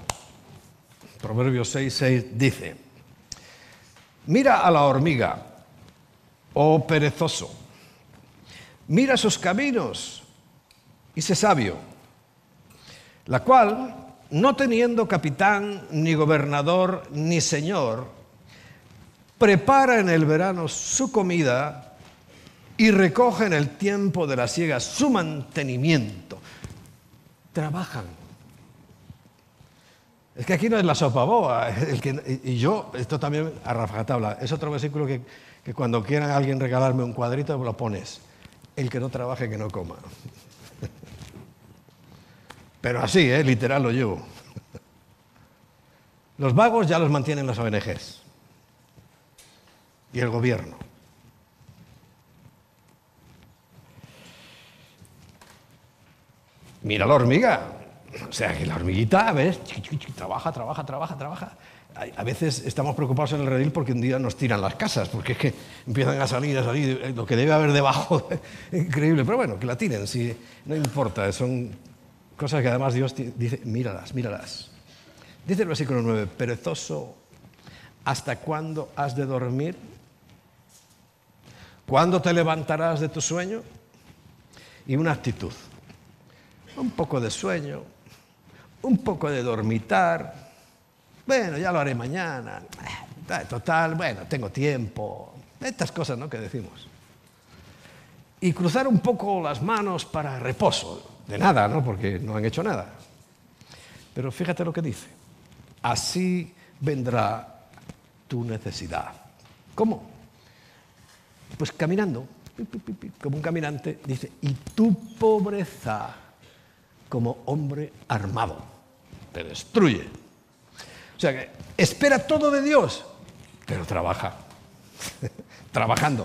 Proverbios 6, 6, dice, mira a la hormiga, oh perezoso, mira sus caminos y sé sabio, la cual, no teniendo capitán, ni gobernador, ni señor, prepara en el verano su comida y recoge en el tiempo de la siega su mantenimiento. Trabajan. Es que aquí no es la sopa boba. El que, y yo, esto también a rajatabla, es otro versículo que, que cuando quiera alguien regalarme un cuadrito, lo pones. El que no trabaje, que no coma. Pero así, ¿eh? literal lo llevo. Los vagos ya los mantienen las ONGs y el gobierno. Mira la hormiga. O sea, que la hormiguita, ¿ves? Trabaja, trabaja, trabaja, trabaja. A veces estamos preocupados en el redil porque un día nos tiran las casas, porque es que empiezan a salir, a salir, eh, lo que debe haber debajo, increíble. Pero bueno, que la tiren, si no importa, son cosas que además Dios dice, míralas, míralas. Dice el versículo 9, perezoso, ¿hasta cuándo has de dormir? ¿Cuándo te levantarás de tu sueño? Y una actitud, un poco de sueño, un poco de dormitar. Bueno, ya lo haré mañana. Total, bueno, tengo tiempo. Estas cosas ¿no? que decimos. Y cruzar un poco las manos para reposo. De nada, ¿no? Porque no han hecho nada. Pero fíjate lo que dice así vendrá tu necesidad. ¿Cómo? Pues caminando, como un caminante, dice, y tu pobreza como hombre armado, te destruye. O sea que espera todo de Dios, pero trabaja, trabajando.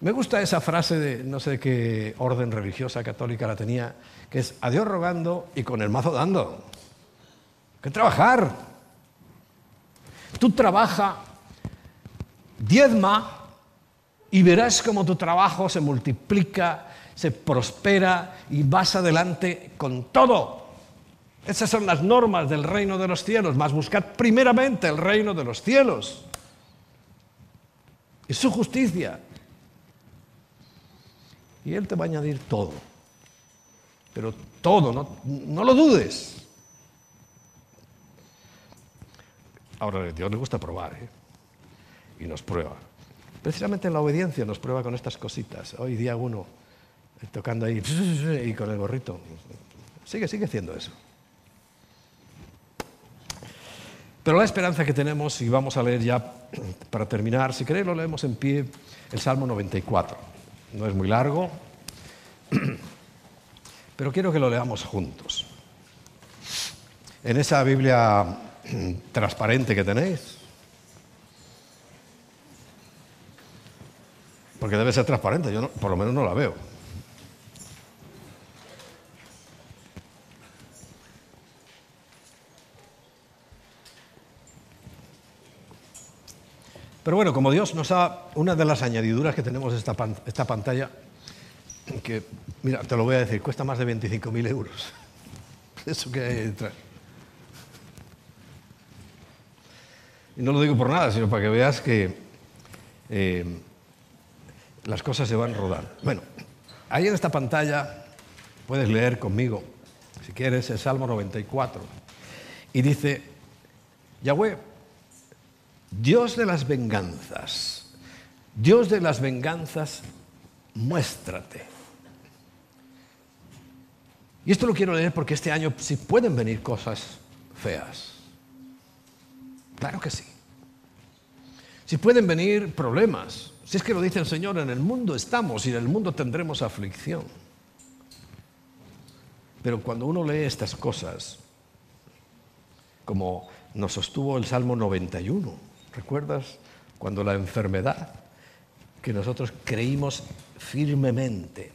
Me gusta esa frase de no sé qué orden religiosa católica la tenía, que es a Dios rogando y con el mazo dando que trabajar. Tú trabaja, diezma y verás cómo tu trabajo se multiplica, se prospera y vas adelante con todo. Esas son las normas del reino de los cielos, más buscad primeramente el reino de los cielos y su justicia. Y Él te va a añadir todo, pero todo, no, lo dudes. Ahora, a Dios le gusta probar, ¿eh? Y nos prueba. Precisamente en la obediencia nos prueba con estas cositas. Hoy día uno tocando ahí y con el gorrito. Sigue, sigue haciendo eso. Pero la esperanza que tenemos, y vamos a leer ya para terminar, si queréis lo leemos en pie, el Salmo 94. No es muy largo, pero quiero que lo leamos juntos. En esa Biblia transparente que tenéis. Porque debe ser transparente, yo por lo menos no la veo. Pero bueno, como Dios nos ha, una de las añadiduras que tenemos esta, esta pantalla, que, mira, te lo voy a decir, cuesta más de 25.000 euros. Eso que hay Y no lo digo por nada, sino para que veas que eh, las cosas se van rodando. Bueno, ahí en esta pantalla puedes leer conmigo, si quieres, el Salmo 94. Y dice, Yahweh, Dios de las venganzas, Dios de las venganzas, muéstrate. Y esto lo quiero leer porque este año sí pueden venir cosas feas. Claro que sí. Si pueden venir problemas, si es que lo dice el Señor, en el mundo estamos y en el mundo tendremos aflicción. Pero cuando uno lee estas cosas, como nos sostuvo el Salmo 91, ¿recuerdas? Cuando la enfermedad, que nosotros creímos firmemente,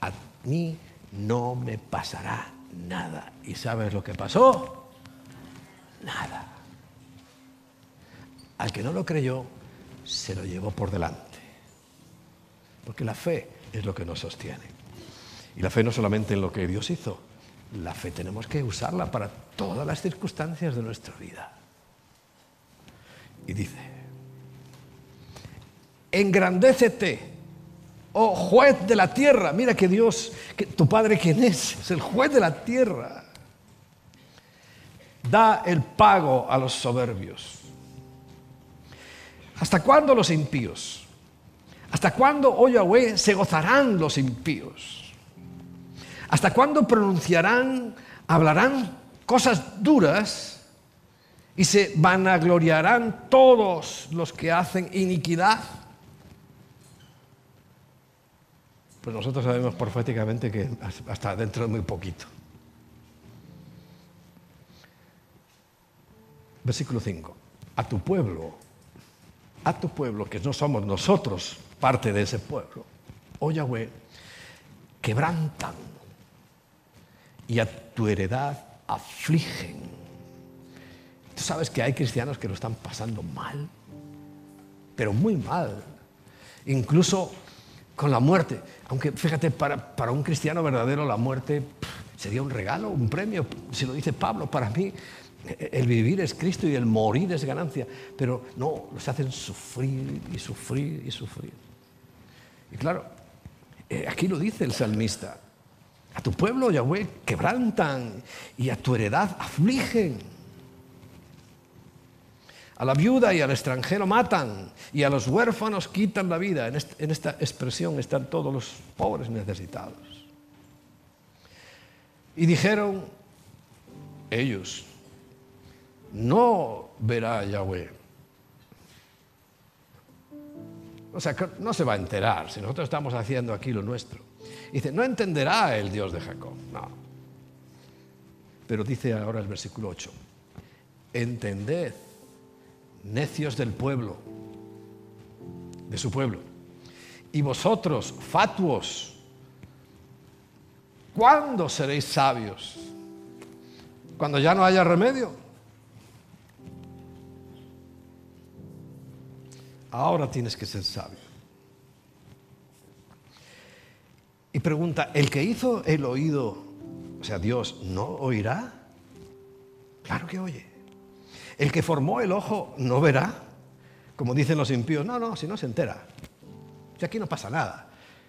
a mí no me pasará nada. ¿Y sabes lo que pasó? Nada. Al que no lo creyó, se lo llevó por delante. Porque la fe es lo que nos sostiene. Y la fe no solamente en lo que Dios hizo, la fe tenemos que usarla para todas las circunstancias de nuestra vida. Y dice, engrandécete, oh juez de la tierra. Mira que Dios, tu Padre quién es, es el juez de la tierra. Da el pago a los soberbios ¿Hasta cuándo los impíos? ¿Hasta cuándo, oh Yahweh, se gozarán los impíos? ¿Hasta cuándo pronunciarán, hablarán cosas duras y se vanagloriarán todos los que hacen iniquidad. Pues nosotros sabemos proféticamente que hasta dentro de muy poquito. Versículo 5. A tu pueblo, a tu pueblo, que no somos nosotros parte de ese pueblo, oh Yahweh, quebrantan y a tu heredad afligen. Tú sabes que hay cristianos que lo están pasando mal, pero muy mal. Incluso con la muerte. Aunque fíjate, para, un cristiano verdadero la muerte sería un regalo, un premio. Si lo dice Pablo, para mí el vivir es Cristo y el morir es ganancia. Pero no, los hacen sufrir y sufrir y sufrir. Y claro, eh, aquí lo dice el salmista. A tu pueblo, Yahweh, quebrantan y a tu heredad afligen. A la viuda y al extranjero matan y a los huérfanos quitan la vida. En esta expresión están todos los pobres necesitados. Y dijeron ellos, no verá Yahweh. O sea, no se va a enterar si nosotros estamos haciendo aquí lo nuestro. Dice, no entenderá el Dios de Jacob. No. Pero dice ahora el versículo 8, entended, necios del pueblo, de su pueblo, y vosotros, fatuos, ¿cuándo seréis sabios? Cuando ya no haya remedio. Ahora tienes que ser sabio. Y pregunta, ¿el que hizo el oído, o sea, Dios, no oirá? Claro que oye. ¿El que formó el ojo no verá? Como dicen los impíos, no, no, si no se entera. Si aquí no pasa nada.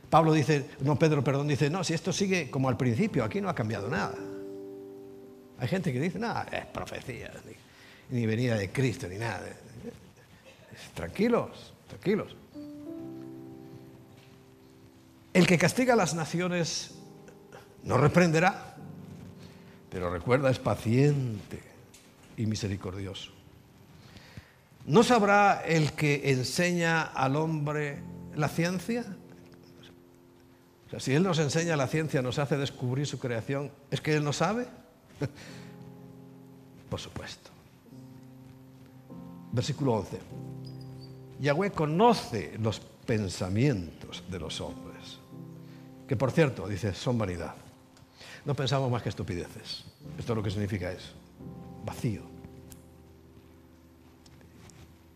Pablo dice, no, Pedro, perdón, dice, no, si esto sigue como al principio, aquí no ha cambiado nada. Hay gente que dice, nada, es profecía, ni, ni venida de Cristo, ni nada. Tranquilos, tranquilos. El que castiga a las naciones no reprenderá, pero recuerda, es paciente y misericordioso. ¿No sabrá el que enseña al hombre la ciencia? O sea, si Él nos enseña la ciencia, nos hace descubrir su creación, ¿es que Él no sabe? Por supuesto. Versículo 11. Yahweh conoce los pensamientos de los hombres que por cierto, dice, son vanidad. No pensamos más que estupideces. Esto es lo que significa eso. Vacío.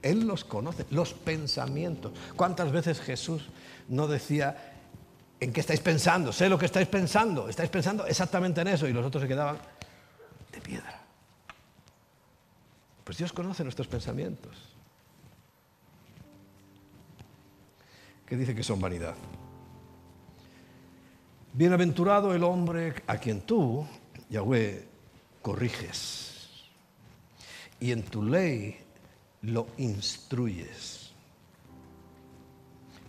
Él los conoce, los pensamientos. ¿Cuántas veces Jesús no decía, ¿en qué estáis pensando? Sé lo que estáis pensando. Estáis pensando exactamente en eso y los otros se quedaban de piedra. Pues Dios conoce nuestros pensamientos. ¿Qué dice que son vanidad. Bienaventurado el hombre a quien tú, Yahweh, corriges y en tu ley lo instruyes.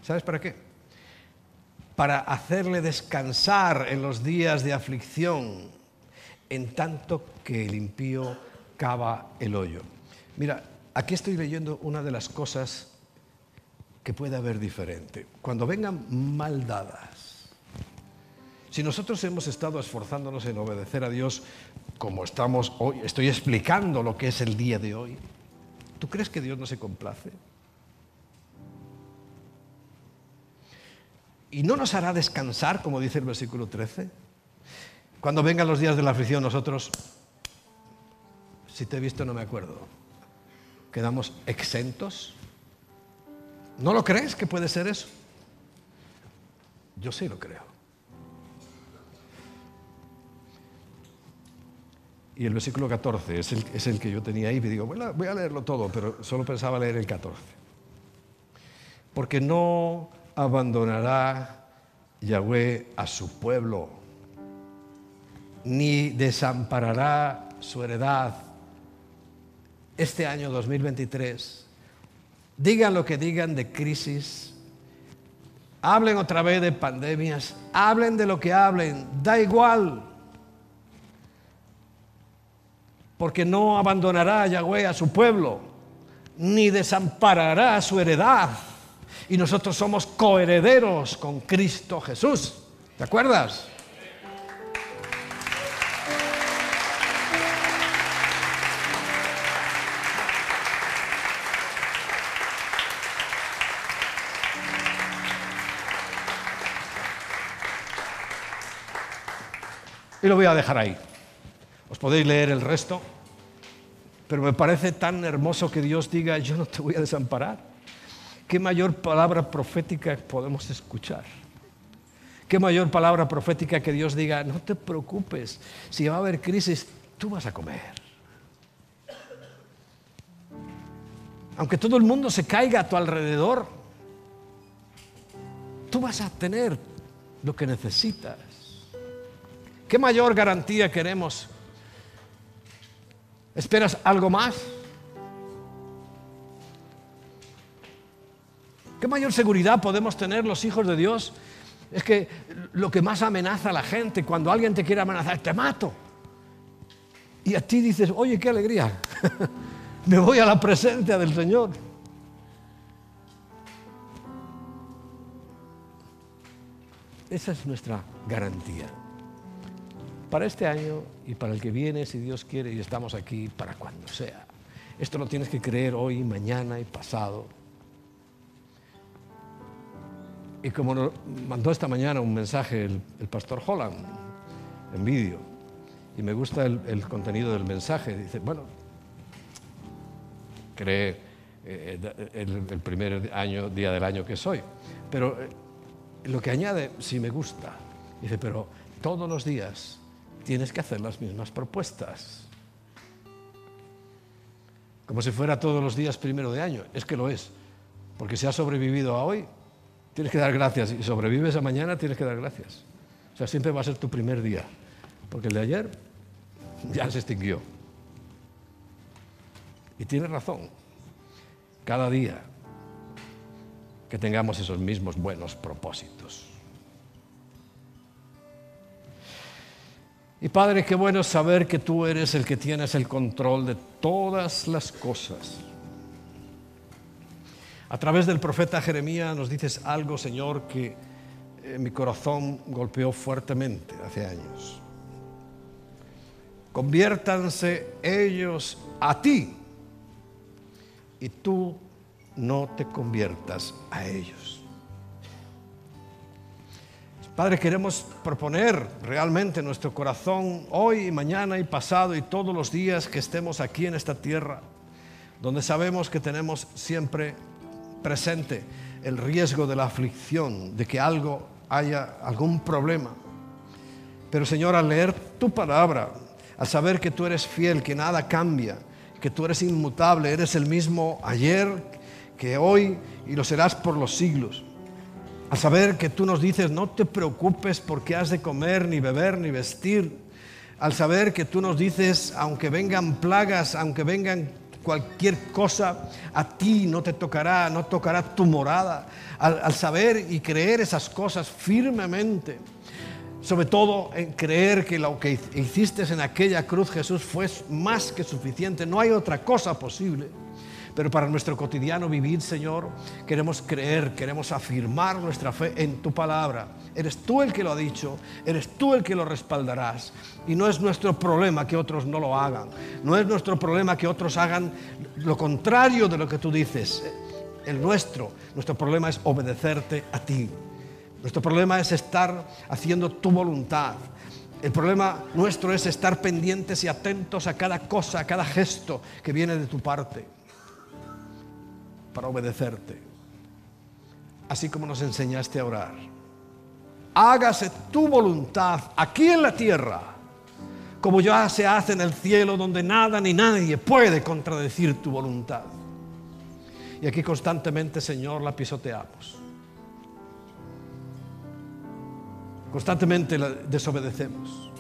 ¿Sabes para qué? Para hacerle descansar en los días de aflicción, en tanto que el impío cava el hoyo. Mira, aquí estoy leyendo una de las cosas que puede haber diferente. Cuando vengan mal dadas, si nosotros hemos estado esforzándonos en obedecer a Dios como estamos hoy, estoy explicando lo que es el día de hoy, ¿tú crees que Dios no se complace? ¿Y no nos hará descansar, como dice el versículo 13? Cuando vengan los días de la aflicción, nosotros, si te he visto no me acuerdo, quedamos exentos. ¿No lo crees que puede ser eso? Yo sí lo creo. Y el versículo 14 es el, que yo tenía ahí. Y digo, bueno, voy a leerlo todo, pero solo pensaba leer el 14. Porque no abandonará Yahweh a su pueblo, ni desamparará su heredad. Este año 2023, digan lo que digan de crisis, hablen otra vez de pandemias, hablen de lo que hablen, da igual porque no abandonará a Yahweh a su pueblo, ni desamparará a su heredad. Y nosotros somos coherederos con Cristo Jesús. ¿Te acuerdas? Y lo voy a dejar ahí. Os podéis leer el resto, pero me parece tan hermoso que Dios diga, yo no te voy a desamparar. ¿Qué mayor palabra profética podemos escuchar? ¿Qué mayor palabra profética que Dios diga, no te preocupes, si va a haber crisis, tú vas a comer? Aunque todo el mundo se caiga a tu alrededor, tú vas a tener lo que necesitas. ¿Qué mayor garantía queremos? ¿Esperas algo más? ¿Qué mayor seguridad podemos tener los hijos de Dios? Es que lo que más amenaza a la gente, cuando alguien te quiere amenazar, te mato. Y a ti dices, oye, qué alegría, me voy a la presencia del Señor. Esa es nuestra garantía para este año y para el que viene, si Dios quiere, y estamos aquí para cuando sea. Esto lo tienes que creer hoy, mañana y pasado. Y como nos mandó esta mañana un mensaje el, pastor Holland en vídeo, y me gusta el, contenido del mensaje, dice, bueno, cree eh, el, primer año, día del año que soy, pero eh, lo que añade, sí me gusta, dice, pero todos los días tienes que hacer las mismas propuestas. Como si fuera todos los días primero de año. Es que lo es. Porque si has sobrevivido a hoy, tienes que dar gracias. Y sobrevives a mañana, tienes que dar gracias. O sea, siempre va a ser tu primer día. Porque el de ayer ya se extinguió. Y tienes razón. Cada día que tengamos esos mismos buenos propósitos. Y Padre, qué bueno saber que tú eres el que tienes el control de todas las cosas. A través del profeta Jeremías nos dices algo, Señor, que en mi corazón golpeó fuertemente hace años. Conviértanse ellos a ti y tú no te conviertas a ellos. Padre, queremos proponer realmente nuestro corazón hoy, mañana y pasado y todos los días que estemos aquí en esta tierra, donde sabemos que tenemos siempre presente el riesgo de la aflicción, de que algo haya algún problema. Pero Señor, al leer tu palabra, al saber que tú eres fiel, que nada cambia, que tú eres inmutable, eres el mismo ayer que hoy y lo serás por los siglos. Al saber que tú nos dices, no te preocupes porque has de comer, ni beber, ni vestir. Al saber que tú nos dices, aunque vengan plagas, aunque vengan cualquier cosa, a ti no te tocará, no tocará tu morada. Al, saber y creer esas cosas firmemente. Sobre todo en creer que lo que hiciste en aquella cruz, Jesús, fue más que suficiente. No hay otra cosa posible. Pero para nuestro cotidiano vivir, Señor, queremos creer, queremos afirmar nuestra fe en tu palabra. Eres tú el que lo ha dicho, eres tú el que lo respaldarás. Y no es nuestro problema que otros no lo hagan. No es nuestro problema que otros hagan lo contrario de lo que tú dices. El nuestro, nuestro problema es obedecerte a ti. Nuestro problema es estar haciendo tu voluntad. El problema nuestro es estar pendientes y atentos a cada cosa, a cada gesto que viene de tu parte para obedecerte, así como nos enseñaste a orar. Hágase tu voluntad aquí en la tierra, como ya se hace en el cielo, donde nada ni nadie puede contradecir tu voluntad. Y aquí constantemente, Señor, la pisoteamos. Constantemente la desobedecemos.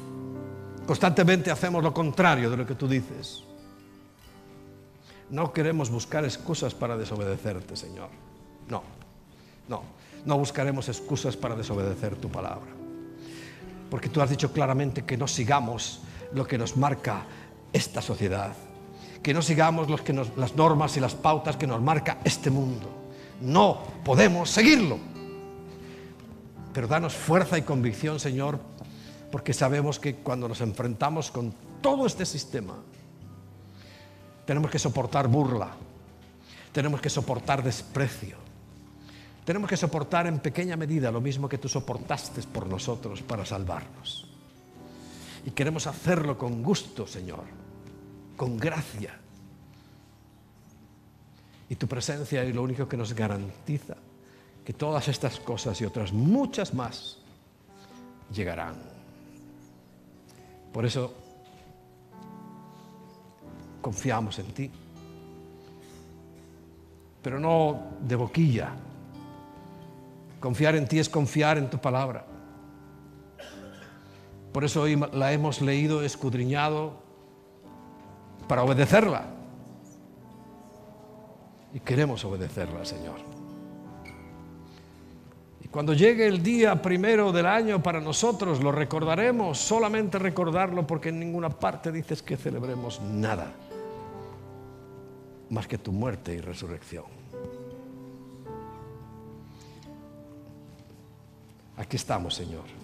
Constantemente hacemos lo contrario de lo que tú dices. No queremos buscar excusas para desobedecerte, Señor. No, no, no buscaremos excusas para desobedecer tu palabra. Porque tú has dicho claramente que no sigamos lo que nos marca esta sociedad, que no sigamos los que las normas y las pautas que nos marca este mundo. No podemos seguirlo. Pero danos fuerza y convicción, Señor, porque sabemos que cuando nos enfrentamos con todo este sistema, tenemos que soportar burla, tenemos que soportar desprecio, tenemos que soportar en pequeña medida lo mismo que tú soportaste por nosotros para salvarnos. Y queremos hacerlo con gusto, Señor, con gracia. Y tu presencia es lo único que nos garantiza que todas estas cosas y otras muchas más llegarán. Por eso confiamos en ti. Pero no de boquilla. Confiar en ti es confiar en tu palabra. Por eso hoy la hemos leído, escudriñado, para obedecerla. Y queremos obedecerla, Señor. Y cuando llegue el día primero del año para nosotros, lo recordaremos, solamente recordarlo porque en ninguna parte dices que celebremos nada más que tu muerte y resurrección. Aquí estamos, Señor.